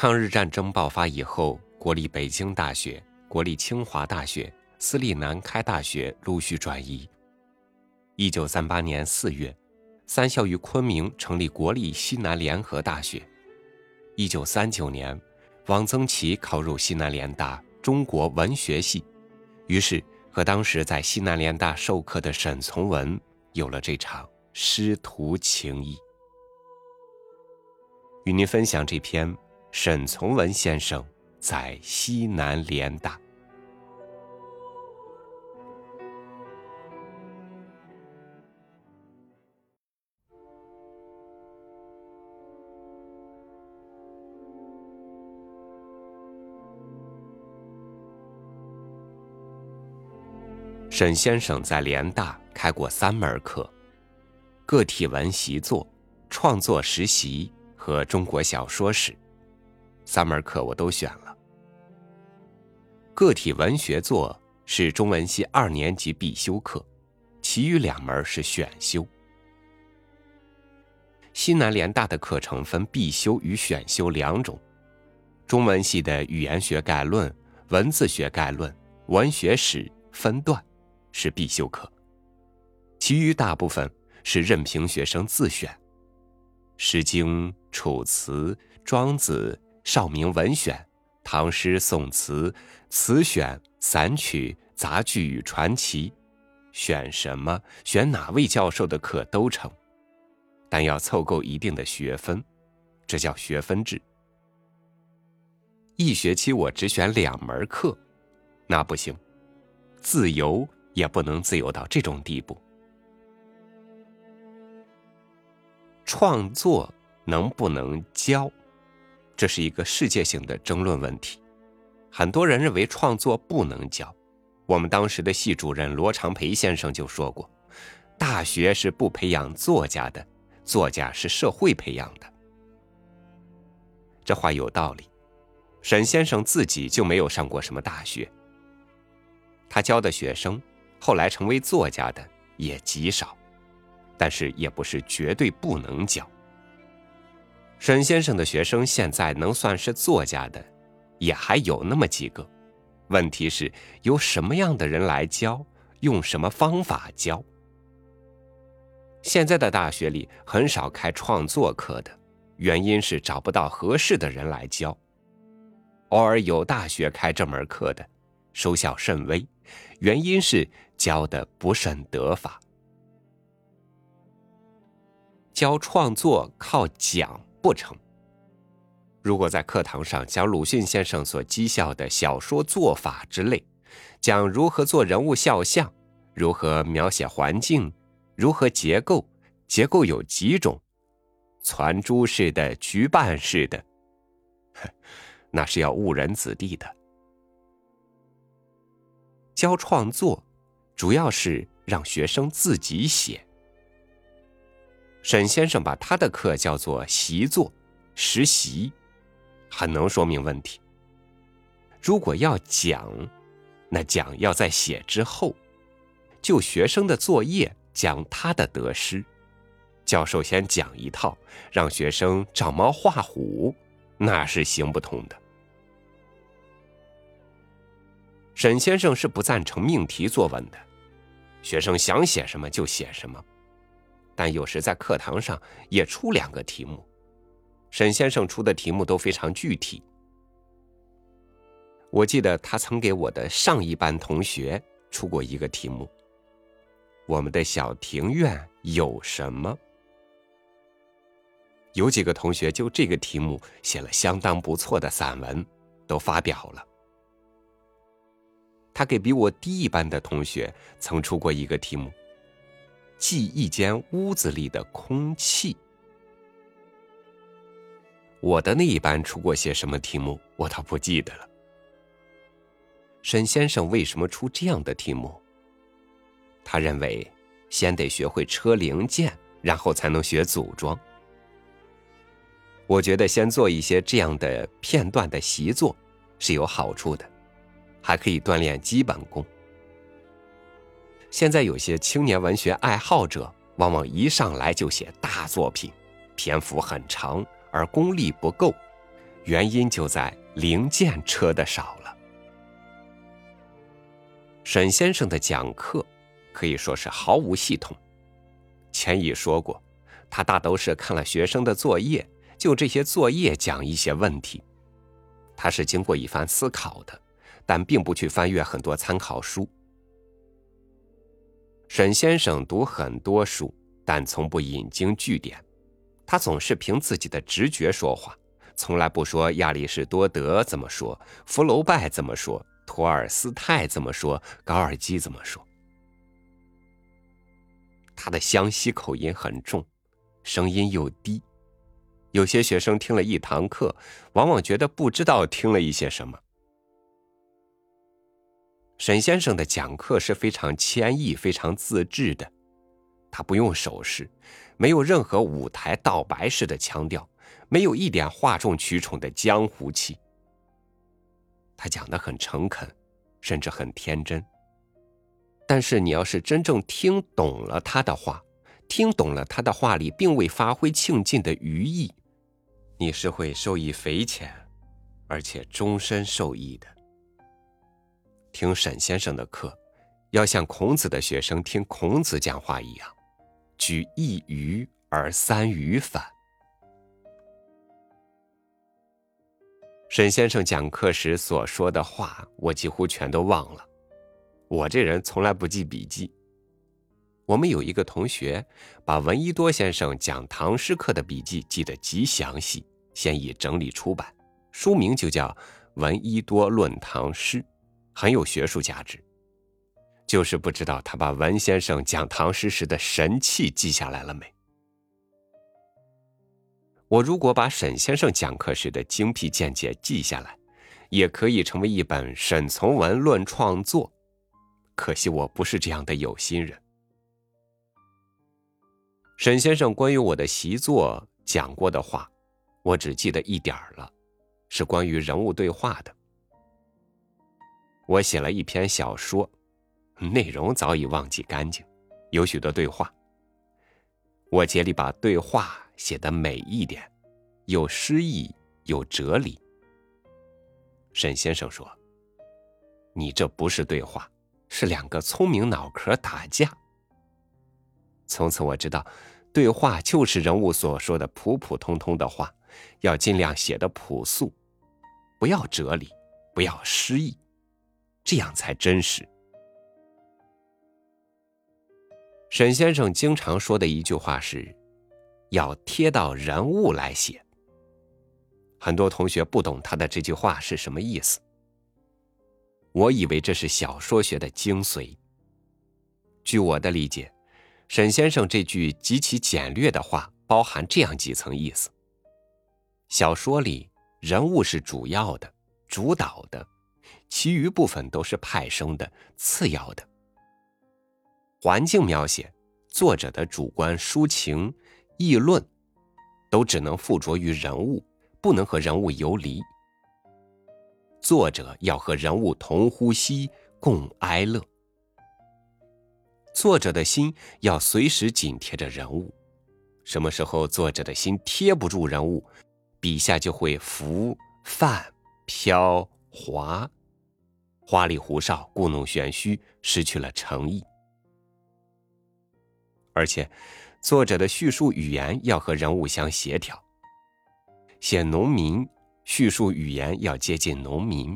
抗日战争爆发以后，国立北京大学、国立清华大学、私立南开大学陆续转移。一九三八年四月，三校于昆明成立国立西南联合大学。一九三九年，汪曾祺考入西南联大中国文学系，于是和当时在西南联大授课的沈从文有了这场师徒情谊。与您分享这篇。沈从文先生在西南联大。沈先生在联大开过三门课：个体文习作、创作实习和中国小说史。三门课我都选了。个体文学作是中文系二年级必修课，其余两门是选修。西南联大的课程分必修与选修两种，中文系的语言学概论、文字学概论、文学史分段是必修课，其余大部分是任凭学生自选，《诗经》《楚辞》《庄子》。少明文选、唐诗宋词、词选、散曲、杂剧与传奇，选什么、选哪位教授的课都成，但要凑够一定的学分，这叫学分制。一学期我只选两门课，那不行，自由也不能自由到这种地步。创作能不能教？这是一个世界性的争论问题，很多人认为创作不能教。我们当时的系主任罗长培先生就说过：“大学是不培养作家的，作家是社会培养的。”这话有道理。沈先生自己就没有上过什么大学，他教的学生后来成为作家的也极少，但是也不是绝对不能教。沈先生的学生现在能算是作家的，也还有那么几个。问题是由什么样的人来教，用什么方法教？现在的大学里很少开创作课的，原因是找不到合适的人来教。偶尔有大学开这门课的，收效甚微，原因是教的不甚得法。教创作靠讲。不成。如果在课堂上讲鲁迅先生所讥笑的小说做法之类，讲如何做人物肖像，如何描写环境，如何结构，结构有几种，攒珠式的、局办式的，那是要误人子弟的。教创作，主要是让学生自己写。沈先生把他的课叫做习作、实习，很能说明问题。如果要讲，那讲要在写之后，就学生的作业讲他的得失。教授先讲一套，让学生照猫画虎，那是行不通的。沈先生是不赞成命题作文的，学生想写什么就写什么。但有时在课堂上也出两个题目，沈先生出的题目都非常具体。我记得他曾给我的上一班同学出过一个题目：“我们的小庭院有什么？”有几个同学就这个题目写了相当不错的散文，都发表了。他给比我低一班的同学曾出过一个题目。记一间屋子里的空气。我的那一班出过些什么题目，我倒不记得了。沈先生为什么出这样的题目？他认为先得学会车零件，然后才能学组装。我觉得先做一些这样的片段的习作是有好处的，还可以锻炼基本功。现在有些青年文学爱好者，往往一上来就写大作品，篇幅很长，而功力不够，原因就在零件车的少了。沈先生的讲课可以说是毫无系统。前已说过，他大都是看了学生的作业，就这些作业讲一些问题。他是经过一番思考的，但并不去翻阅很多参考书。沈先生读很多书，但从不引经据典，他总是凭自己的直觉说话，从来不说亚里士多德怎么说，福楼拜怎么说。托尔斯泰怎么说？高尔基怎么说？他的湘西口音很重，声音又低，有些学生听了一堂课，往往觉得不知道听了一些什么。沈先生的讲课是非常谦抑、非常自制的，他不用手势，没有任何舞台道白式的腔调，没有一点哗众取宠的江湖气。他讲的很诚恳，甚至很天真。但是你要是真正听懂了他的话，听懂了他的话里并未发挥庆尽的余意，你是会受益匪浅，而且终身受益的。听沈先生的课，要像孔子的学生听孔子讲话一样，举一隅而三隅反。沈先生讲课时所说的话，我几乎全都忘了。我这人从来不记笔记。我们有一个同学，把闻一多先生讲唐诗课的笔记记得极详细，现已整理出版，书名就叫《闻一多论唐诗》，很有学术价值。就是不知道他把文先生讲唐诗时的神气记下来了没。我如果把沈先生讲课时的精辟见解记下来，也可以成为一本《沈从文论创作》。可惜我不是这样的有心人。沈先生关于我的习作讲过的话，我只记得一点儿了，是关于人物对话的。我写了一篇小说，内容早已忘记干净，有许多对话。我竭力把对话。写的美一点，有诗意，有哲理。沈先生说：“你这不是对话，是两个聪明脑壳打架。”从此我知道，对话就是人物所说的普普通通的话，要尽量写的朴素，不要哲理，不要诗意，这样才真实。沈先生经常说的一句话是。要贴到人物来写。很多同学不懂他的这句话是什么意思。我以为这是小说学的精髓。据我的理解，沈先生这句极其简略的话包含这样几层意思：小说里人物是主要的、主导的，其余部分都是派生的、次要的。环境描写，作者的主观抒情。议论，都只能附着于人物，不能和人物游离。作者要和人物同呼吸，共哀乐。作者的心要随时紧贴着人物，什么时候作者的心贴不住人物，笔下就会浮泛飘滑，花里胡哨，故弄玄虚，失去了诚意，而且。作者的叙述语言要和人物相协调。写农民，叙述语言要接近农民；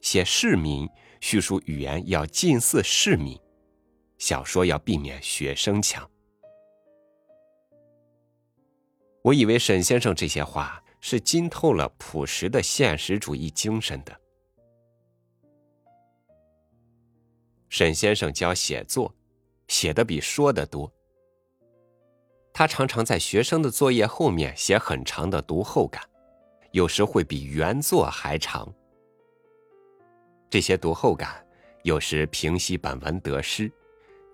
写市民，叙述语言要近似市民。小说要避免学生腔。我以为沈先生这些话是浸透了朴实的现实主义精神的。沈先生教写作，写的比说的多。他常常在学生的作业后面写很长的读后感，有时会比原作还长。这些读后感有时平息本文得失，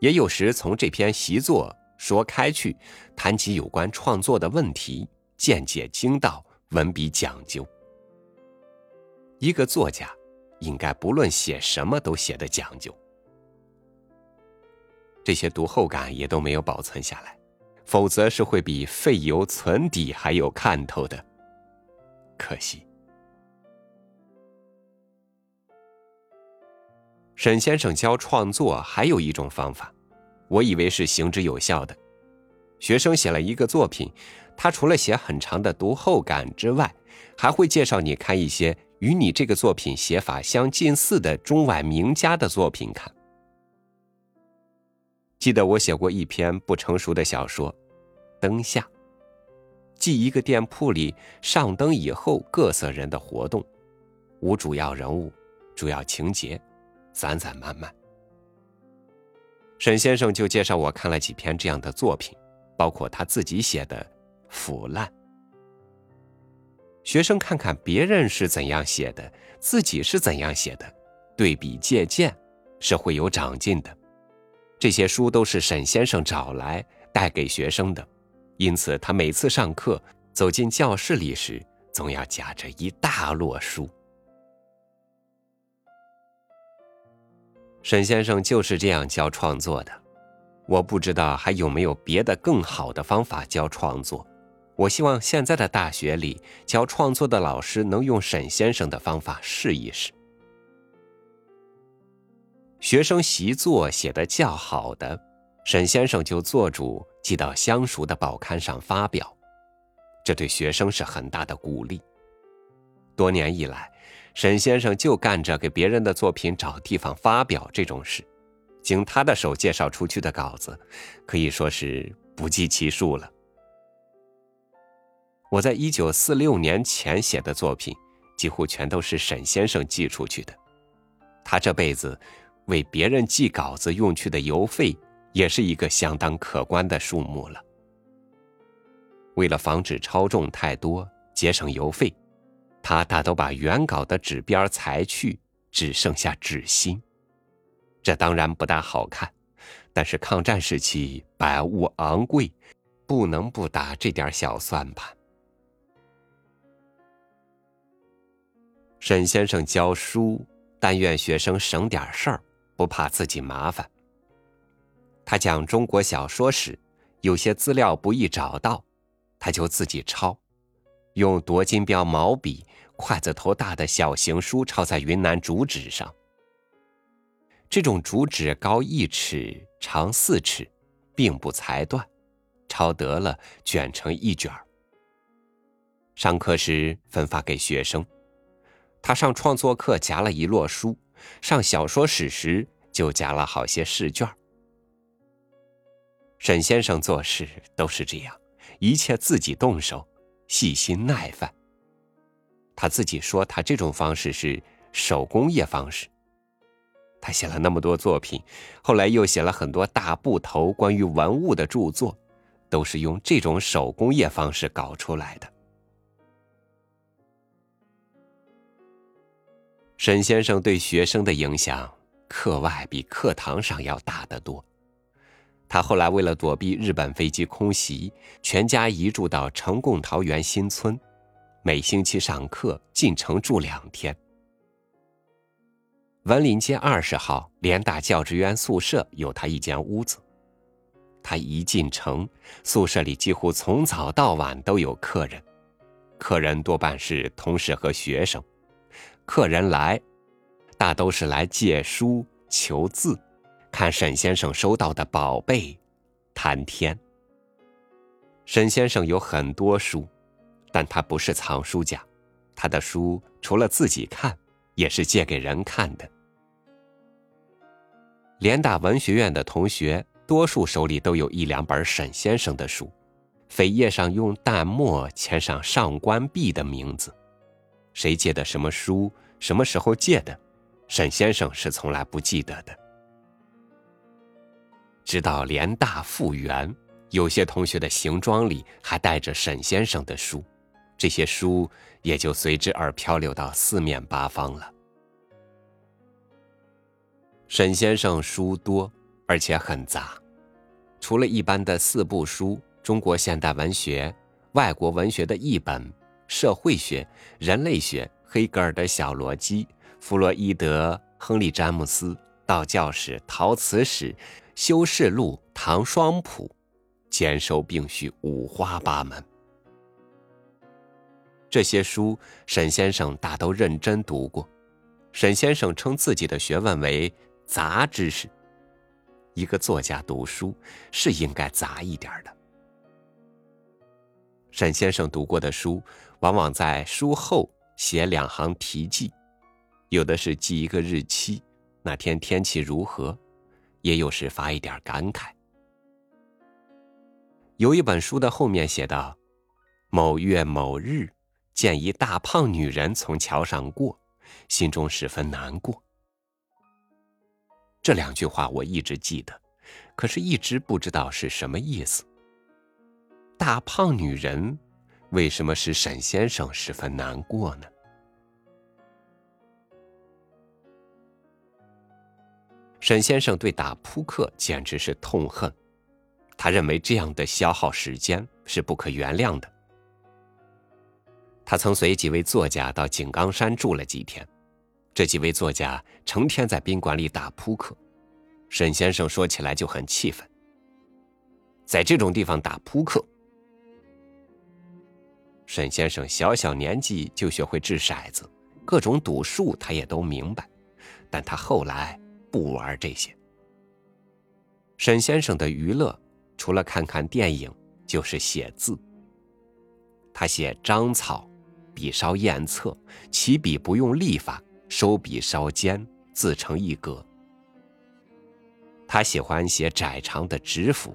也有时从这篇习作说开去，谈起有关创作的问题，见解精到，文笔讲究。一个作家应该不论写什么都写得讲究。这些读后感也都没有保存下来否则是会比废油存底还有看头的。可惜。沈先生教创作还有一种方法我以为是行之有效的。学生写了一个作品他除了写很长的读后感之外还会介绍你看一些与你这个作品写法相近似的中外名家的作品看。记得我写过一篇不成熟的小说《灯下》，记一个店铺里上灯以后各色人的活动，无主要人物，主要情节，散散漫漫。沈先生就介绍我看了几篇这样的作品。包括他自己写的《腐烂》，学生看看别人是怎样写的，自己是怎样写的，对比借鉴是会有长进的。这些书都是沈先生找来带给学生的，因此他每次上课走进教室里时，总要夹着一大摞书。沈先生就是这样教创作的。我不知道还有没有别的更好的方法教创作。我希望现在的大学里教创作的老师能用沈先生的方法试一试。学生习作写的较好的，沈先生就做主寄到相熟的报刊上发表，这对学生是很大的鼓励。多年以来，沈先生就干着给别人的作品找地方发表这种事。经他的手介绍出去的稿子，可以说是不计其数了。我在一九四六年前写的作品，几乎全都是沈先生寄出去的。他这辈子为别人寄稿子用去的邮费，也是一个相当可观的数目了。为了防止超重太多，节省邮费，他大都把原稿的纸边裁去，只剩下纸心。这当然不大好看，但是抗战时期百物昂贵，不能不打这点小算盘。沈先生教书，但愿学生省点事儿，不怕自己麻烦。他讲中国小说史，有些资料不易找到，他就自己抄，用夺金标毛笔，筷子头大的小行书抄在云南竹纸上。这种竹纸高一尺，长四尺，并不裁断，抄得了卷成一卷上课时分发给学生，他上创作课夹了一摞书，上小说史时就夹了好些试卷沈先生做事都是这样，一切自己动手，细心耐烦。他自己说，他这种方式是手工业方式。他写了那么多作品，后来又写了很多大部头关于文物的著作，都是用这种手工业方式搞出来的。沈先生对学生的影响，课外比课堂上要大得多。他后来为了躲避日本飞机空袭，全家移住到成贡桃园新村，每星期上课进城住两天。文林街二十号联大教职员宿舍有他一间屋子。他一进城，宿舍里几乎从早到晚都有客人，客人多半是同事和学生。客人来，大都是来借书、求字，看沈先生收到的宝贝，谈天。沈先生有很多书，但他不是藏书家，他的书除了自己看。也是借给人看的。联大文学院的同学，多数手里都有一两本沈先生的书，扉页上用淡墨签上上官碧的名字。谁借的什么书，什么时候借的，沈先生是从来不记得的。直到联大复原，有些同学的行装里还带着沈先生的书。这些书也就随之而漂流到四面八方了。沈先生书多，而且很杂，除了一般的四部书——中国现代文学、外国文学的译本、社会学、人类学、黑格尔的小逻辑、弗洛伊德、亨利·詹姆斯、道教史、陶瓷史、修士录、唐双谱，兼收并蓄，五花八门。这些书，沈先生大都认真读过。沈先生称自己的学问为杂知识。一个作家读书是应该杂一点的。沈先生读过的书，往往在书后写两行题记，有的是记一个日期，那天天气如何，也有时发一点感慨。有一本书的后面写道：“某月某日，见一大胖女人从桥上过，心中十分难过。”这两句话我一直记得，可是一直不知道是什么意思。大胖女人为什么使沈先生十分难过呢？沈先生对打扑克简直是痛恨，他认为这样的消耗时间是不可原谅的。他曾随几位作家到井冈山住了几天，这几位作家成天在宾馆里打扑克，沈先生说起来就很气愤，在这种地方打扑克。沈先生小小年纪就学会掷骰子，各种赌术他也都明白，但他后来不玩这些。沈先生的娱乐除了看看电影，就是写字。他写章草，笔稍艳侧，起笔不用力法，收笔稍尖，自成一格。他喜欢写窄长的纸幅，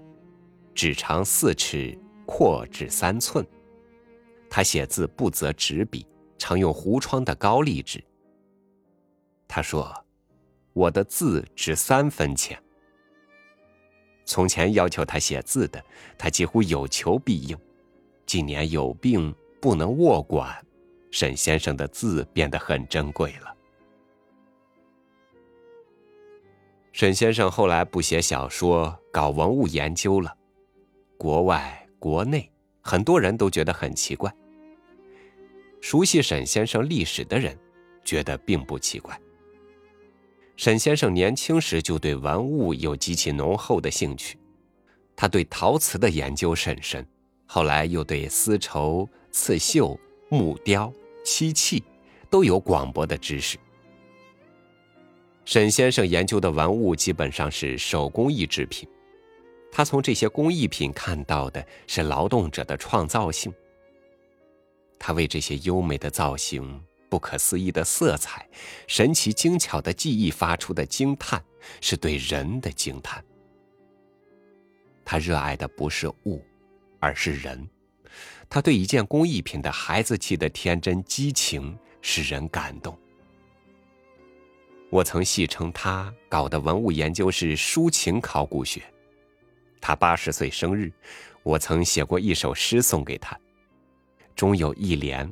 纸长四尺，阔至三寸。他写字不择纸笔，常用糊窗的高丽纸。他说：“我的字值三分钱。”从前要求他写字的，他几乎有求必应。近年有病不能卧管，沈先生的字变得很珍贵了。沈先生后来不写小说，搞文物研究了。国外、国内很多人都觉得很奇怪。熟悉沈先生历史的人，觉得并不奇怪。沈先生年轻时就对文物有极其浓厚的兴趣，他对陶瓷的研究甚深，后来又对丝绸、刺绣、木雕、漆器都有广博的知识。沈先生研究的文物基本上是手工艺制品，他从这些工艺品看到的是劳动者的创造性。他为这些优美的造型、不可思议的色彩、神奇精巧的技艺发出的惊叹，是对人的惊叹。他热爱的不是物，而是人。他对一件工艺品的孩子气的天真激情，使人感动。我曾戏称他搞的文物研究是抒情考古学。他八十岁生日，我曾写过一首诗送给他。中有一联：“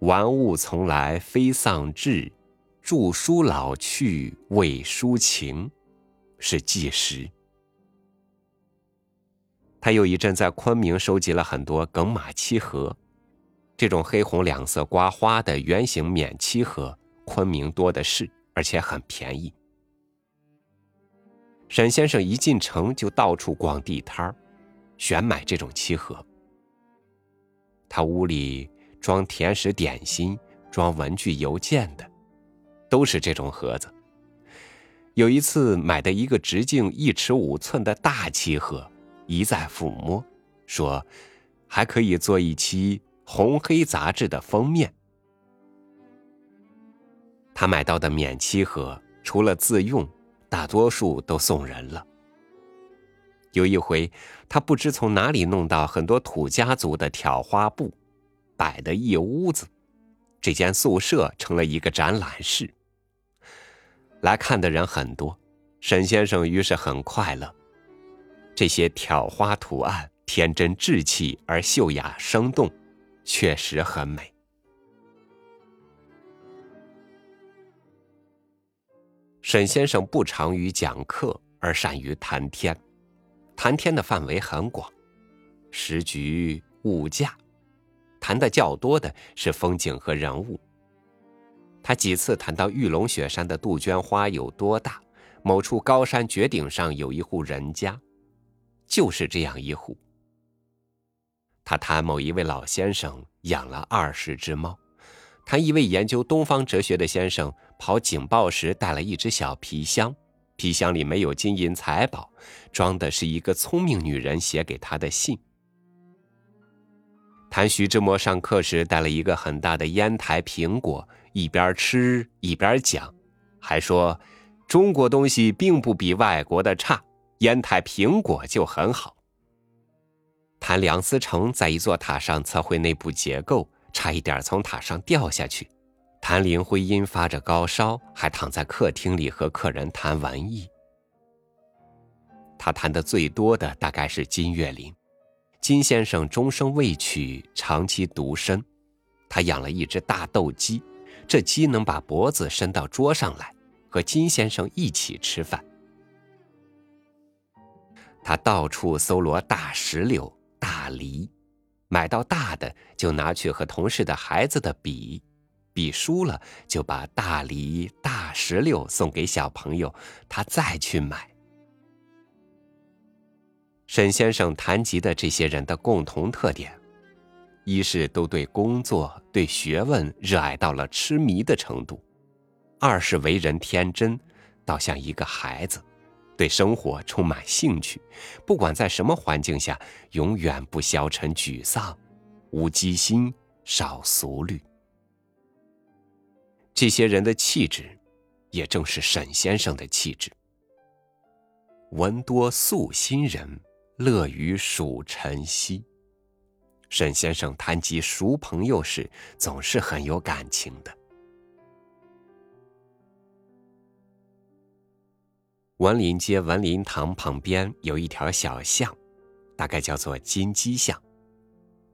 玩物从来非丧志，著书老去为抒情。”是纪实。他又一阵在昆明收集了很多耿马漆盒，这种黑红两色刮花的圆形免漆盒，昆明多的是，而且很便宜。沈先生一进城就到处逛地摊儿，选买这种漆盒。他屋里装甜食点心、装文具邮件的，都是这种盒子。有一次买的一个直径一尺五寸的大漆盒，一再抚摸，说还可以做一期红黑杂志的封面。他买到的免漆盒，除了自用，大多数都送人了。有一回，他不知从哪里弄到很多土家族的挑花布，摆的一屋子，这间宿舍成了一个展览室。来看的人很多，沈先生于是很快乐。这些挑花图案天真稚气而秀雅生动，确实很美。沈先生不长于讲课，而善于谈天。谈天的范围很广，时局物价，谈的较多的是风景和人物。他几次谈到玉龙雪山的杜鹃花有多大，某处高山绝顶上有一户人家，就是这样一户。他谈某一位老先生养了二十只猫，谈一位研究东方哲学的先生跑警报时带了一只小皮箱，皮箱里没有金银财宝，装的是一个聪明女人写给他的信。谭徐志摩上课时带了一个很大的烟台苹果，一边吃一边讲，还说中国东西并不比外国的差，烟台苹果就很好。谭梁思成在一座塔上测绘内部结构，差一点从塔上掉下去。谭林徽因发着高烧，还躺在客厅里和客人谈文艺。他谈的最多的大概是金岳霖。金先生终生未娶，长期独身。他养了一只大斗鸡，这鸡能把脖子伸到桌上来，和金先生一起吃饭。他到处搜罗大石榴、大梨，买到大的就拿去和同事的孩子的比，比输了就把大梨、大石榴送给小朋友，他再去买。沈先生谈及的这些人的共同特点，一是都对工作、对学问热爱到了痴迷的程度；二是为人天真，倒像一个孩子，对生活充满兴趣，不管在什么环境下，永远不消沉沮丧，无机心，少俗虑。这些人的气质，也正是沈先生的气质。闻多素心人。乐于数晨曦。沈先生谈及熟朋友时，总是很有感情的。文林街文林堂旁边有一条小巷，大概叫做金鸡巷。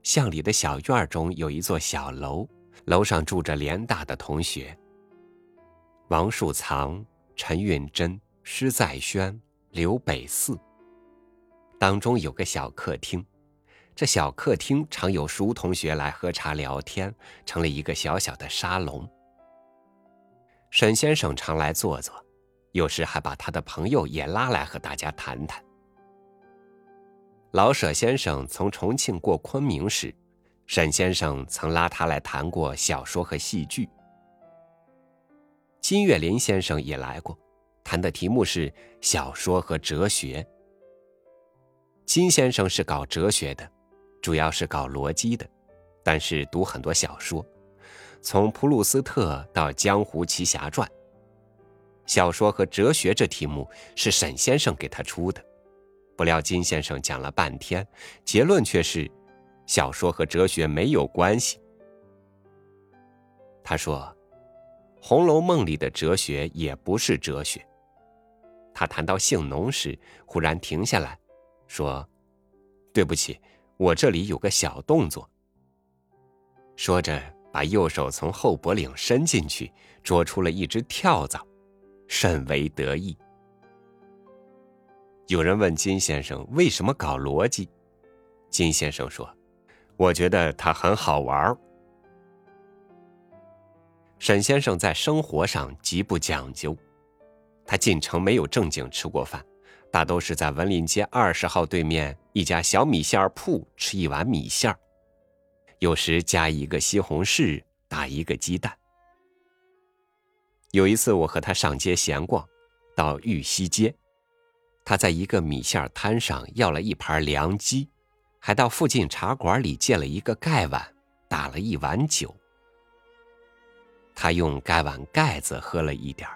巷里的小院中有一座小楼，楼上住着联大的同学：王树藏、陈运珍、施在轩、刘北四。当中有个小客厅，这小客厅常有熟同学来喝茶聊天，成了一个小小的沙龙。沈先生常来坐坐，有时还把他的朋友也拉来和大家谈谈。老舍先生从重庆过昆明时，沈先生曾拉他来谈过小说和戏剧。金岳霖先生也来过，谈的题目是小说和哲学。金先生是搞哲学的，主要是搞逻辑的，但是读很多小说，从普鲁斯特到《江湖奇侠传》。小说和哲学这题目是沈先生给他出的，不料金先生讲了半天，结论却是小说和哲学没有关系。他说，《红楼梦》里的哲学也不是哲学。他谈到性浓时，忽然停下来。说：“对不起，我这里有个小动作。”说着，把右手从后脖领伸进去，捉出了一只跳蚤，甚为得意。有人问金先生为什么搞逻辑，金先生说：“我觉得它很好玩。”沈先生在生活上极不讲究，他进城没有正经吃过饭。大都是在文林街二十号对面一家小米线铺吃一碗米线有时加一个西红柿，打一个鸡蛋。有一次我和他上街闲逛，到玉溪街，他在一个米线摊上要了一盘凉鸡，还到附近茶馆里借了一个盖碗，打了一碗酒。他用盖碗盖子喝了一点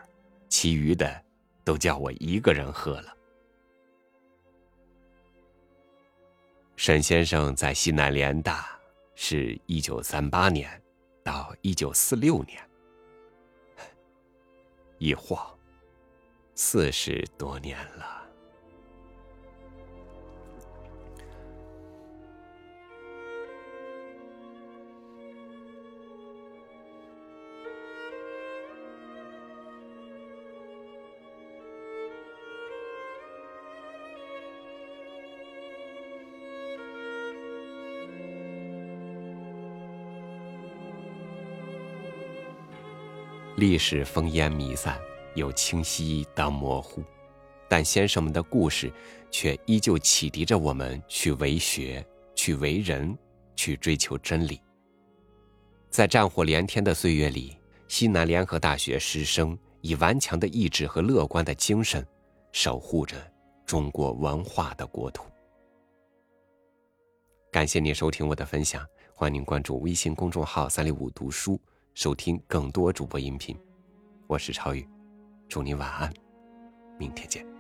其余的都叫我一个人喝了。沈先生在西南联大，是一九三八年到一九四六年，一晃四十多年了。历史烽烟弥散有清晰当模糊。但先生们的故事却依旧启迪着我们去为学去为人去追求真理。在战火连天的岁月里西南联合大学师生以顽强的意志和乐观的精神守护着中国文化的国土。感谢您收听我的分享欢迎您关注微信公众号三六五读书收听更多主播音频。我是超宇祝你晚安明天见。